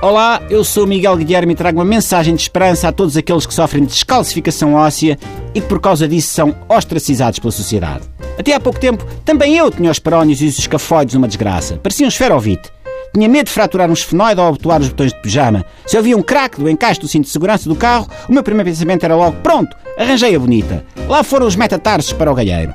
Olá, eu sou Miguel Guilherme e trago uma mensagem de esperança a todos aqueles que sofrem de descalcificação óssea e que por causa disso são ostracizados pela sociedade. Até há pouco tempo, também eu tinha os perónios e os escafoides uma desgraça. Parecia um esferovite. Tinha medo de fraturar um esfenoide ao abotoar os botões de pijama. Se havia um craque do encaixe do cinto de segurança do carro, o meu primeiro pensamento era logo: pronto, arranjei a bonita. Lá foram os metatarsos para o galheiro.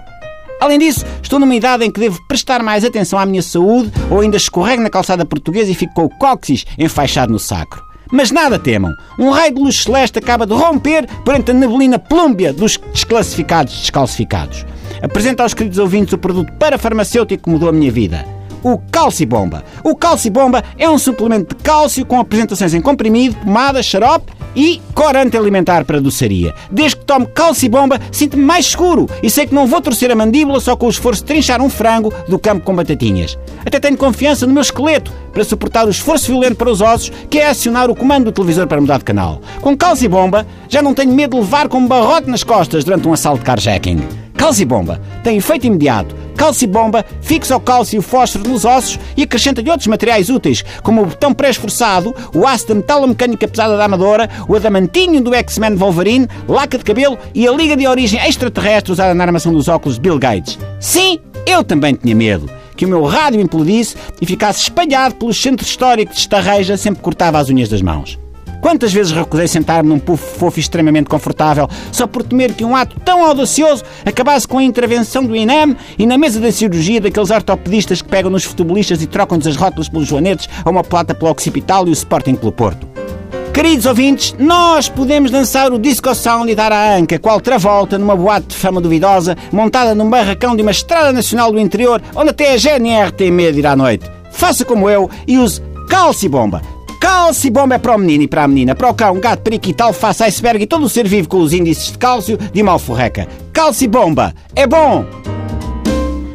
Além disso, estou numa idade em que devo prestar mais atenção à minha saúde ou ainda escorrego na calçada portuguesa e fico com o cóccix enfaixado no sacro. Mas nada temam, um raio de luz celeste acaba de romper perante a neblina plúmbia dos desclassificados descalcificados. Apresento aos queridos ouvintes o produto parafarmacêutico que mudou a minha vida o Calcibomba. O Calcibomba é um suplemento de cálcio com apresentações em comprimido, pomada, xarope e corante alimentar para doçaria. Desde que tomo Calcibomba, sinto-me mais seguro e sei que não vou torcer a mandíbula só com o esforço de trinchar um frango do campo com batatinhas. Até tenho confiança no meu esqueleto para suportar o esforço violento para os ossos, que é acionar o comando do televisor para mudar de canal. Com Calcibomba, já não tenho medo de levar com um barrote nas costas durante um assalto de carjacking. Calcibomba tem efeito imediato Calcibomba fixa o cálcio e o fósforo nos ossos e acrescenta-lhe outros materiais úteis, como o botão pré-esforçado, o aço da metalomecânica pesada da Amadora, o adamantinho do X-Men Wolverine, laca de cabelo e a liga de origem extraterrestre usada na armação dos óculos de Bill Gates. Sim, eu também tinha medo que o meu rádio implodisse e ficasse espalhado pelo centro histórico de Estarreja sempre cortava as unhas das mãos. Quantas vezes recusei sentar-me num puff fofo extremamente confortável só por temer que um ato tão audacioso acabasse com a intervenção do INEM e na mesa da cirurgia daqueles ortopedistas que pegam nos futebolistas e trocam-nos as rótulas pelos joanetes a uma plata pelo occipital e o Sporting pelo Porto. Queridos ouvintes, nós podemos dançar o disco sound e dar a anca, qual travolta numa boate de fama duvidosa, montada num barracão de uma estrada nacional do interior, onde até a GNR tem medo de ir à noite. Faça como eu e use calcibomba. Cálcio bomba é para o menino e para a menina, para o cão, gato, periquito, alface, iceberg e todo o ser vivo com os índices de cálcio de uma alforreca. Cálcio bomba é bom!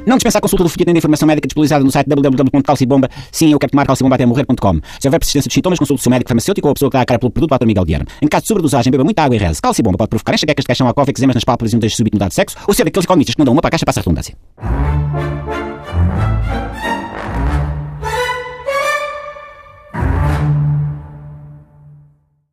Não dispensa a consulta do folheto de informação médica disponibilizada no site www.calcibomba. Sim, eu quero tomar calcibomba até morrer.com. Se houver persistência de sintomas, consulte o seu médico farmacêutico ou a pessoa que dá a cara pelo produto, Dr. Miguel Guilherme. Em caso de sobredosagem, beba muita água e reze. Calcibomba pode provocar enxaquecas de caixão cova, eczemas nas pálpebras e um desejo súbito mudar de sexo, ou ser daqueles economistas que mandam uma para a caixa para a redundância.